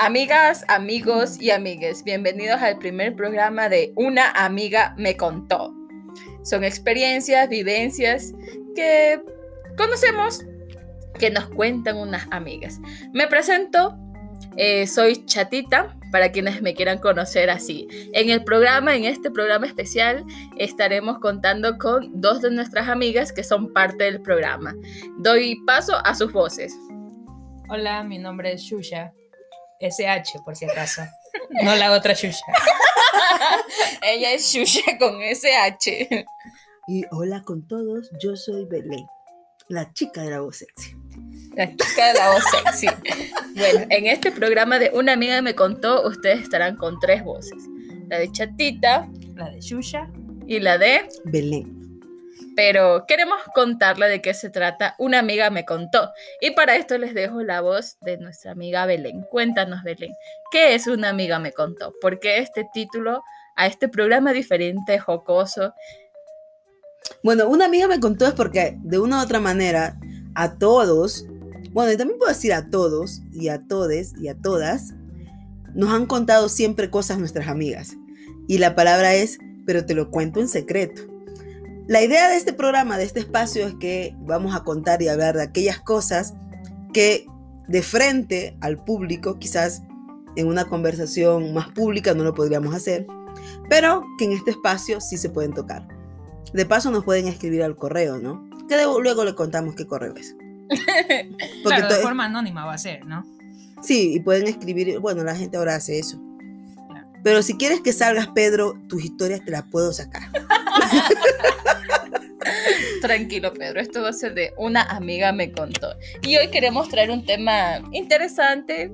Amigas, amigos y amigues, bienvenidos al primer programa de Una amiga me contó. Son experiencias, vivencias que conocemos, que nos cuentan unas amigas. Me presento, eh, soy Chatita, para quienes me quieran conocer así. En el programa, en este programa especial, estaremos contando con dos de nuestras amigas que son parte del programa. Doy paso a sus voces. Hola, mi nombre es Shusha. SH, por si acaso. No la otra Shusha. Ella es Shusha con SH. Y hola con todos, yo soy Belén, la chica de la voz sexy. La chica de la voz sexy. Bueno, en este programa de Una amiga me contó, ustedes estarán con tres voces. La de Chatita, La de Shusha. y la de... Belén. Pero queremos contarle de qué se trata. Una amiga me contó. Y para esto les dejo la voz de nuestra amiga Belén. Cuéntanos, Belén, ¿qué es Una amiga me contó? ¿Por qué este título a este programa diferente, jocoso? Bueno, una amiga me contó es porque de una u otra manera a todos, bueno, y también puedo decir a todos y a todes y a todas, nos han contado siempre cosas nuestras amigas. Y la palabra es, pero te lo cuento en secreto. La idea de este programa, de este espacio, es que vamos a contar y hablar de aquellas cosas que de frente al público, quizás en una conversación más pública no lo podríamos hacer, pero que en este espacio sí se pueden tocar. De paso nos pueden escribir al correo, ¿no? Que de- luego le contamos qué correo es. Porque Claro, de forma anónima va a ser, ¿no? Sí, y pueden escribir, bueno, la gente ahora hace eso. Pero si quieres que salgas, Pedro, tus historias te las puedo sacar. Tranquilo, Pedro, esto va a ser de Una amiga me contó. Y hoy queremos traer un tema interesante,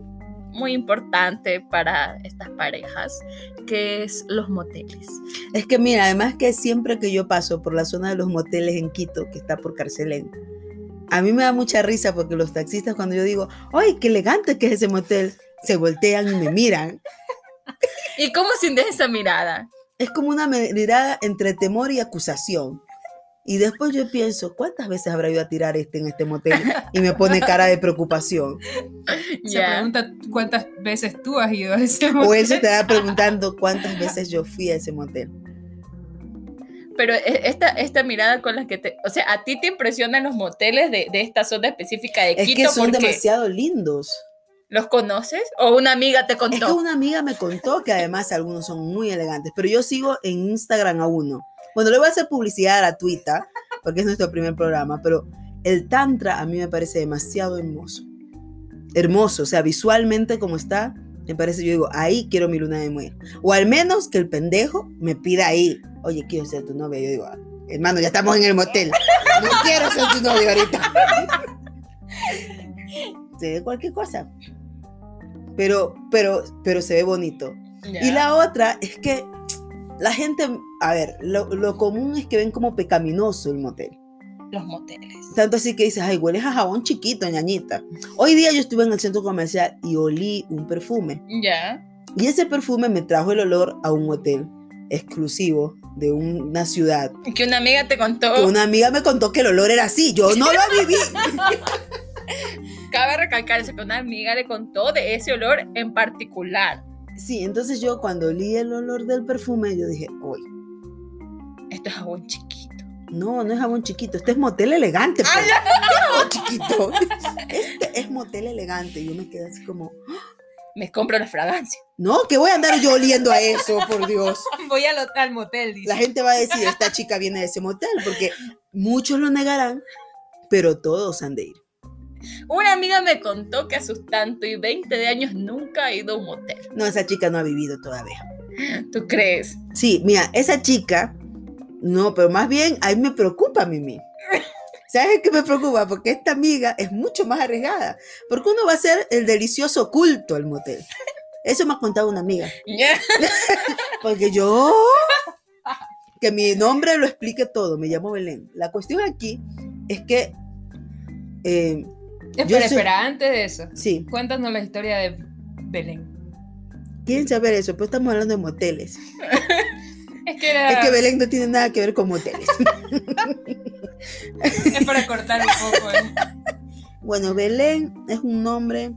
muy importante para estas parejas, que es los moteles. Es que mira, además que siempre que yo paso por la zona de los moteles en Quito, que está por Carcelén, a mí me da mucha risa porque los taxistas cuando yo digo, ¡ay, qué elegante que es ese motel! Se voltean y me miran. ¿Y cómo sin de esa mirada? Es como una mirada entre temor y acusación. Y después yo pienso, ¿cuántas veces habrá ido a tirar este en este motel? Y me pone cara de preocupación. Se pregunta cuántas veces tú has ido a ese O él motel. se te va preguntando cuántas veces yo fui a ese motel. Pero e- esta, esta mirada con la que te... O sea, ¿a ti te impresionan los moteles de, de esta zona específica de Es Quito que son porque demasiado lindos. los conoces? ¿O una amiga te Es que contó? una amiga me contó que además algunos son muy elegantes, pero yo sigo en Instagram a uno. Bueno, le voy a hacer publicidad gratuita, porque es nuestro primer programa, pero el Tantra a mí me parece demasiado hermoso. Hermoso, o sea, visualmente como está, me parece, yo digo, ahí quiero mi luna de miel. O al menos que el pendejo me pida ahí, oye, quiero ser tu novia. Yo digo, "Ah, hermano, ya estamos en el motel. No quiero ser tu novia ahorita. Se ve cualquier cosa. Pero, pero, pero se ve bonito. Y la otra es que la gente, a ver, lo, lo común es que ven como pecaminoso el motel. Los moteles. Tanto así que dices, ay, hueles a jabón chiquito, ñañita. Hoy día yo estuve en el centro comercial y olí un perfume. Ya. Y ese perfume me trajo el olor a un hotel exclusivo de una ciudad. Que una amiga te contó. Que una amiga me contó que el olor era así. Yo no lo viví. Cabe recalcarse que una amiga le contó de ese olor en particular. Sí, entonces yo cuando olí el olor del perfume, yo dije, uy, Esto es jabón chiquito. no, no es jabón chiquito, este es motel elegante. Ah, pues. ¿Qué jabón chiquito? Este es motel elegante. Y yo me quedé así como, Me compro la fragancia. no, que voy a andar yo oliendo a eso, por Dios. Voy al, al motel, dice. La gente va a decir, esta chica viene de ese motel, porque muchos lo negarán, pero todos han de ir. Una amiga me contó que a sus tanto y 20 de años nunca ha ido a un motel. No, esa chica no ha vivido todavía. ¿Tú crees? Sí, mira, esa chica, no, pero más bien a mí me preocupa, Mimi. ¿Sabes qué me preocupa? Porque esta amiga es mucho más arriesgada. Porque uno va a hacer el delicioso culto al motel. Eso me ha contado una amiga. Porque yo, que mi nombre lo explique todo, me llamo Belén. La cuestión aquí es que, eh, Espera, Yo soy- espera, antes de eso, sí, cuéntanos la historia de Belén. quieren saber eso, pero estamos hablando de moteles. Es que era. Es que Belén no tiene nada que ver con moteles. Es para cortar un poco. ¿eh? Bueno, Belén es un nombre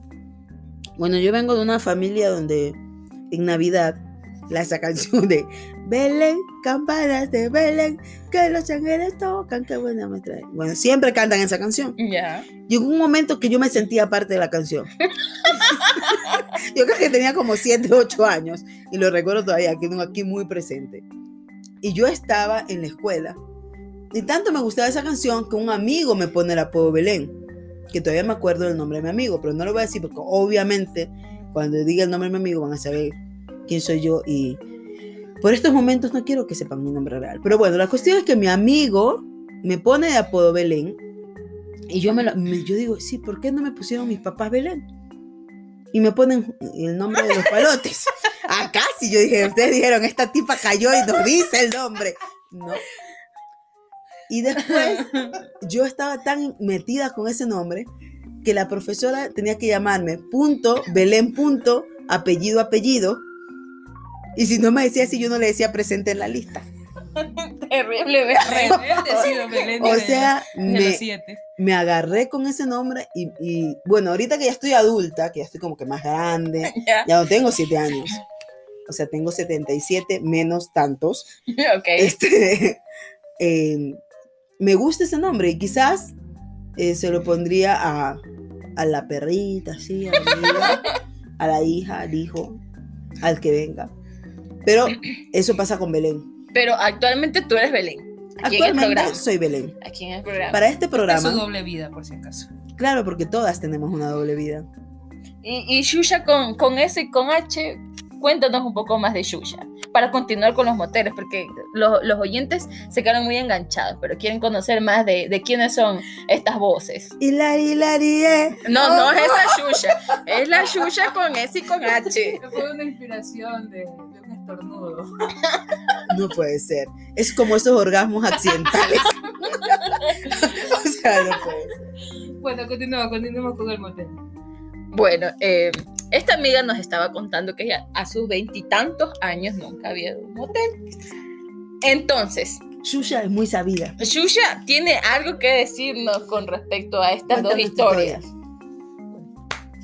Bueno, yo vengo de una familia donde en Navidad la esa canción de Belén, campanas de Belén, que los ángeles tocan, qué buena me trae. Bueno, siempre cantan esa canción. Ya. Llegó un momento que yo me sentía parte de la canción. yo creo que tenía como 7, 8 años y lo recuerdo todavía, tengo aquí muy presente. Y yo estaba en la escuela y tanto me gustaba esa canción que un amigo me pone el apodo Belén, que todavía me acuerdo del nombre de mi amigo, pero no lo voy a decir porque obviamente cuando diga el nombre de mi amigo van a saber quién soy yo y por estos momentos no quiero que sepan mi nombre real. Pero bueno, la cuestión es que mi amigo me pone de apodo Belén y yo, me, lo- me- yo digo, sí, ¿por qué no me pusieron mis papás Belén? Y me ponen el nombre de los palotes. Acá sí yo dije, ustedes dijeron, esta tipa cayó y nos dice el nombre. No. Y después yo estaba tan metida con ese nombre que la profesora tenía que llamarme punto, Belén punto, apellido, apellido. Y si no me decía así, yo no le decía presente en la lista. Terrible, Belén. O sea, me, me agarré con ese nombre y, y, bueno, ahorita que ya estoy adulta, que ya estoy como que más grande, Ya. ya no tengo siete años. O sea, tengo 77 menos tantos. Ok. Este, eh, me gusta ese nombre y quizás eh, se lo pondría a, a la perrita, sí, a, la amiga, a la hija, al hijo, al que venga. Pero eso pasa con Belén. Pero actualmente tú eres Belén. Aquí en el Actualmente programa. soy Belén. Aquí en el programa. Para este Es su programa, doble vida, por si acaso. claro, porque todas tenemos una doble vida. Y, y Shusha con, con S y con H, cuéntanos un poco más de Shusha. Para continuar con los moteles, porque los, los oyentes se quedaron muy enganchados, pero quieren conocer más de, de quiénes son estas voces. Hilari, hilari, eh. No, no es esa Shusha, es la Shusha con S y con H. Fue una inspiración de, de estornudo. No puede ser. Es como esos orgasmos accidentales. o sea, no puede ser. Bueno, continúa, continuemos con el motel. Bueno, eh, esta amiga nos estaba contando que ella a sus veintitantos años nunca había ido a un motel. Entonces, Shusha es muy sabida. Shusha tiene algo que decirnos con respecto a estas dos tu historias.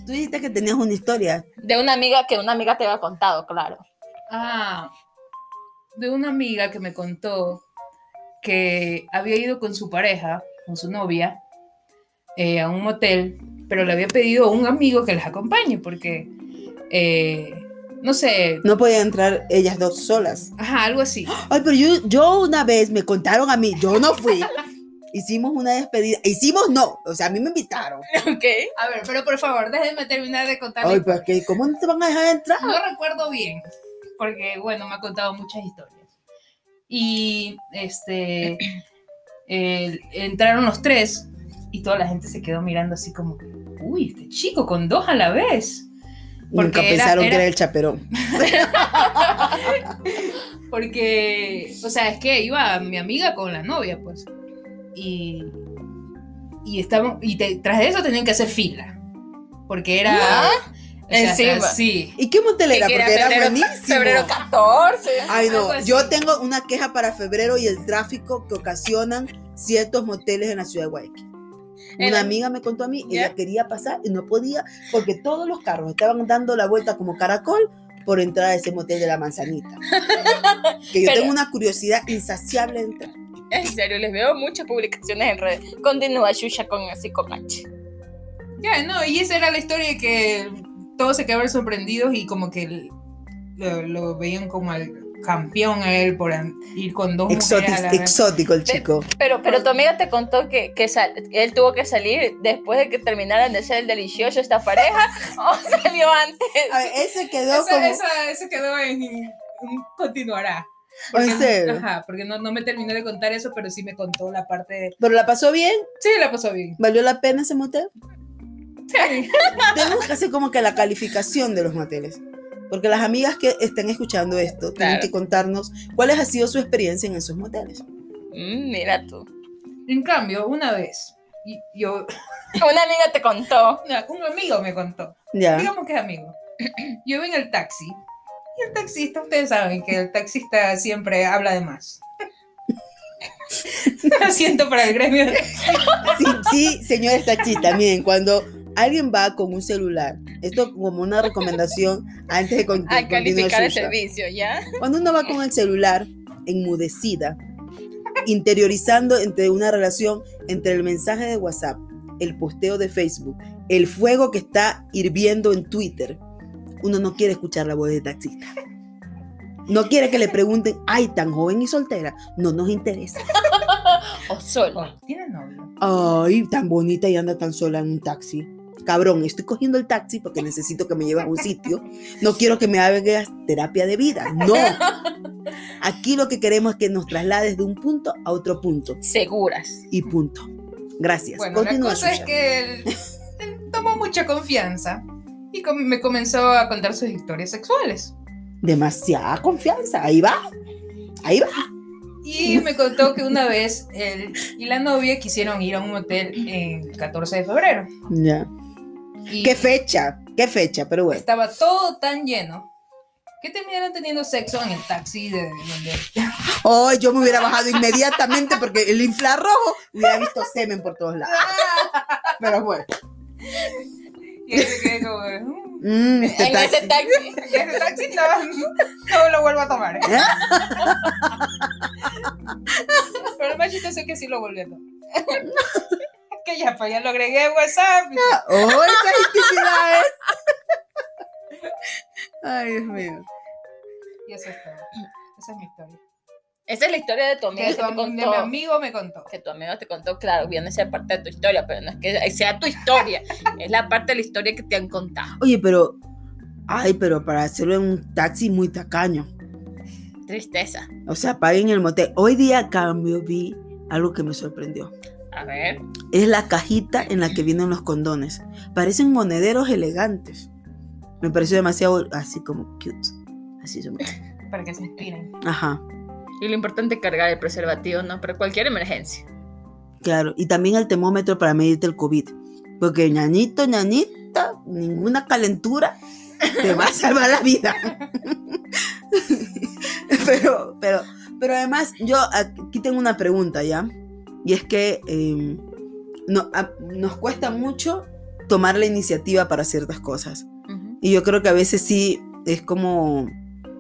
Tú dijiste que tenías una historia. De una amiga que una amiga te había contado, claro. Ah, de una amiga que me contó que había ido con su pareja, con su novia, eh, a un motel, pero le había pedido a un amigo que les acompañe porque, eh, no sé, No podían entrar ellas dos solas. ajá, algo así. Ay, pero yo, yo una vez me contaron a mí, yo no fui. Hicimos una despedida. Hicimos no. O sea, a mí me invitaron. Ok. A ver, pero por favor, déjenme terminar de contar. Ay, que, ¿cómo no te van a dejar entrar? No recuerdo bien, porque bueno, me ha contado muchas historias. Y este eh, entraron los tres y toda la gente se quedó mirando así como, uy, este chico con dos a la vez. Nunca Porque era- pensaron que era- era el chaperón. Porque, o sea, es que iba mi amiga con la novia, pues. Y, y, estamos, y te- tras de eso tenían que hacer fila. Porque era... ¿Ah? O sea, Encima. Sí. ¿Y qué motel era? Que Porque era febrero, buenísimo. febrero 14. Ay, no. Yo tengo una queja para febrero y el tráfico que ocasionan ciertos moteles en la ciudad de Guayaquil. Una amiga me contó a mí, ¿Ya? ella quería pasar y no podía porque todos los carros estaban dando la vuelta como caracol por entrar a ese motel de la manzanita. Que yo Pero- tengo una curiosidad insaciable de entrar. En serio, les veo muchas publicaciones en redes. Continúa Shusha con con H. Ya, no, y esa era la historia de que todos se quedaron sorprendidos y como que lo, lo veían como al campeón a él por ir con dos mujeres a Exótico, la vez. exótico el chico. Pero, pero tu amiga te contó que, que sal- él tuvo que salir después de que terminaran de ser el delicioso esta pareja o salió antes. A ver, él se quedó Esa, como... esa- eso quedó en, continuará. ¿En serio? Ajá, porque no, no me terminó de contar eso, pero sí me contó la parte de... ¿Pero la pasó bien? Sí, la pasó bien. ¿Valió la pena ese motel? Sí. Tenemos que hacer como que la calificación de los moteles. Porque las amigas que estén escuchando esto tienen Claro. que contarnos cuál ha sido su experiencia en esos moteles. Mm, mira tú. En cambio, una vez, y- yo, Una amiga te contó. un amigo me contó, Ya. digamos que es amigo. Yo iba en el taxi y el taxista, ustedes saben que el taxista siempre habla de más. Lo siento para el gremio. Sí, sí, señores taxistas, miren, cuando alguien va con un celular Esto como una recomendación antes de con- A calificar el servicio, ¿ya? Cuando uno va con el celular enmudecida, interiorizando entre una relación entre el mensaje de WhatsApp, el posteo de Facebook, el fuego que está hirviendo en Twitter, uno no quiere escuchar la voz de taxista. No quiere que le pregunten, ay, tan joven y soltera. No nos interesa. O solo. ¿Tienes novio? Ay, tan bonita y anda tan sola en un taxi. Cabrón, estoy cogiendo el taxi porque necesito que me lleves a un sitio. No quiero que me hagas terapia de vida. No. Aquí lo que queremos es que nos traslades de un punto a otro punto. Seguras. Y punto. Gracias. Bueno, la Continúa, cosa es que él, él tomó mucha confianza y com- me comenzó a contar sus historias sexuales. Demasiada confianza. Ahí va. Ahí va. Y me contó que una vez él y la novia quisieron ir a un hotel en 14 de febrero. Ya. Y ¿Qué fecha? ¿Qué fecha? Pero bueno. estaba todo tan lleno que terminaron teniendo sexo en el taxi de donde Oh, yo me hubiera bajado inmediatamente porque el infrarrojo hubiera visto semen por todos lados. Pero bueno. Y como, "Mm, Mm, este En ese taxi. taxi. ese taxi no, no lo vuelvo a tomar. ¿eh? Pero el más chistoso es que sí lo volví a tomar. que ya, pues ya lo agregué a WhatsApp. ¡Oh, esas intimidades! Ay, Dios mío. Y eso es todo. Esa es mi historia. Esa es la historia de tu amigo Que que tu te am- de mi contó. amigo me contó. Que tu amigo te contó, claro, viene a ser parte de tu historia, pero no es que sea tu historia, es la parte de la historia que te han contado. Oye, pero. Ay, pero para hacerlo en un taxi muy tacaño. Tristeza. O sea, paguen el motel. Hoy día, a cambio, vi algo que me sorprendió. A ver. Es la cajita en la que vienen los condones. Parecen monederos elegantes. Me pareció demasiado así como cute. Así se me... Para que se inspiren. Ajá, Y lo importante es cargar el preservativo, ¿no? Para cualquier emergencia. claro. Y también el termómetro para medirte el COVID. Porque ñañito, ñañita, ninguna calentura te va a salvar la vida. pero, pero, pero además, yo aquí tengo una pregunta ya. Y es que eh, no- a- nos cuesta mucho tomar la iniciativa para ciertas cosas. Y yo creo que a veces sí es como...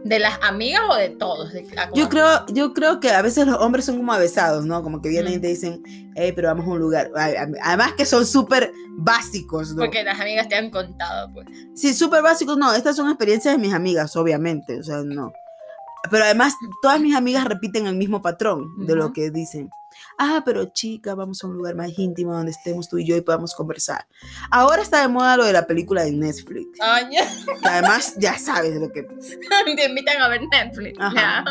¿De las amigas o de todos? De- Yo creo, yo creo que a veces los hombres son como avesados, ¿no? Como que vienen y Mm. te dicen, hey, pero vamos a un lugar. Además que son súper básicos, ¿no? Porque las amigas te han contado, pues. Sí, súper básicos, no. Estas son experiencias de mis amigas, obviamente. O sea, no. Pero además, todas mis amigas repiten el mismo patrón de lo Ujú. que dicen. Ah, pero chica, vamos a un lugar más íntimo donde estemos tú y yo y podamos conversar. Ahora está de moda lo de la película de Netflix. Ya. que además, ya sabes lo que te invitan a ver Netflix. Ajá.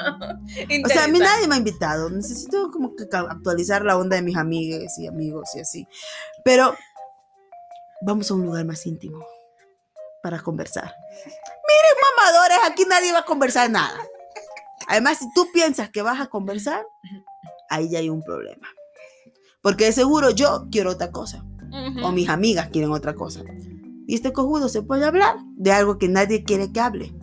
Ya. O sea, a mí nadie me ha invitado. Necesito como que actualizar la onda de mis amigas y amigos y así. Pero vamos a un lugar más íntimo para conversar. Miren, mamadores, aquí nadie va a conversar nada. Además, si tú piensas que vas a conversar, ahí ya hay un problema. Porque de seguro yo quiero otra cosa. O mis amigas quieren otra cosa. Y este cojudo se puede hablar de algo que nadie quiere que hable.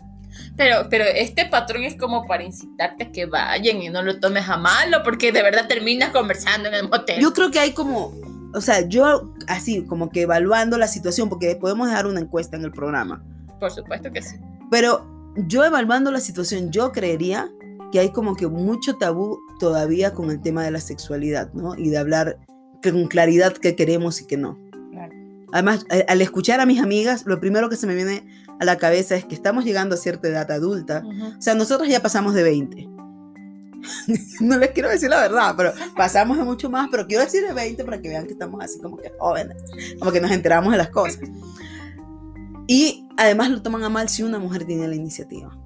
Pero, pero este patrón es como para incitarte a que vayan y no lo tomes a malo, porque de verdad terminas conversando en el motel. Yo creo que hay como, o sea, yo así, como que evaluando la situación, porque podemos dejar una encuesta en el programa, Por supuesto que sí. pero yo evaluando la situación, yo creería que hay como que mucho tabú todavía con el tema de la sexualidad, ¿no? Y de hablar con claridad qué queremos y qué no. Claro. Además, a- al escuchar a mis amigas, lo primero que se me viene a la cabeza es que estamos llegando a cierta edad adulta. Ujú. O sea, nosotros ya pasamos de 20. no les quiero decir la verdad, pero pasamos de mucho más, pero quiero decir de 20 para que vean que estamos así como que jóvenes, como que nos enteramos de las cosas. Y además lo toman a mal si una mujer tiene la iniciativa.